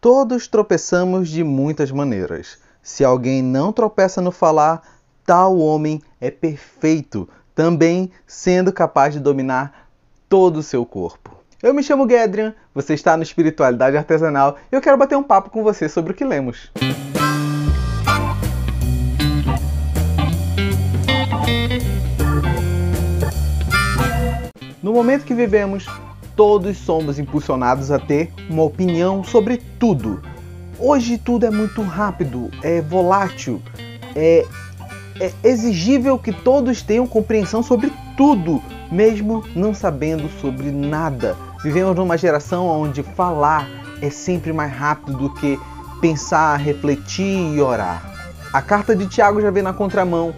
Todos tropeçamos de muitas maneiras. Se alguém não tropeça no falar, tal homem é perfeito, também sendo capaz de dominar todo o seu corpo. Eu me chamo Gedrian, você está no Espiritualidade Artesanal e eu quero bater um papo com você sobre o que lemos. No momento que vivemos, todos somos impulsionados a ter uma opinião sobre tudo. Hoje tudo é muito rápido, é volátil, é, é exigível que todos tenham compreensão sobre tudo, mesmo não sabendo sobre nada. Vivemos numa geração onde falar é sempre mais rápido do que pensar, refletir e orar. A carta de Tiago já vem na contramão.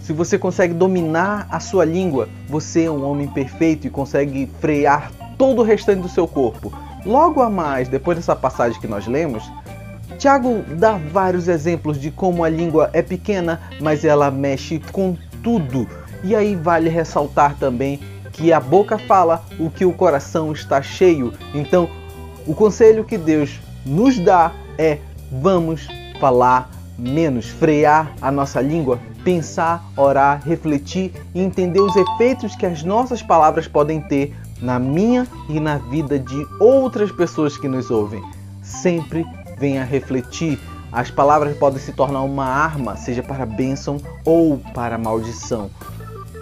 Se você consegue dominar a sua língua, você é um homem perfeito e consegue frear todo o restante do seu corpo. Logo a mais, depois dessa passagem que nós lemos, Tiago dá vários exemplos de como a língua é pequena, mas ela mexe com tudo. E aí vale ressaltar também que a boca fala o que o coração está cheio. Então, o conselho que Deus nos dá é: vamos falar menos, frear a nossa língua, pensar, orar, refletir e entender os efeitos que as nossas palavras podem ter na minha e na vida de outras pessoas que nos ouvem. Sempre venha refletir. As palavras podem se tornar uma arma, seja para bênção ou para maldição.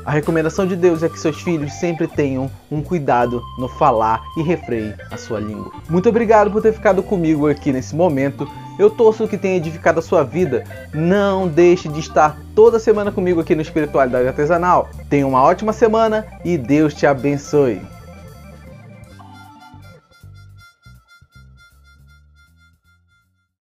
A recomendação de Deus é que seus filhos sempre tenham um cuidado no falar e refreie a sua língua. Muito obrigado por ter ficado comigo aqui nesse momento. Eu torço que tenha edificado a sua vida. Não deixe de estar toda semana comigo aqui no Espiritualidade Artesanal. Tenha uma ótima semana e Deus te abençoe.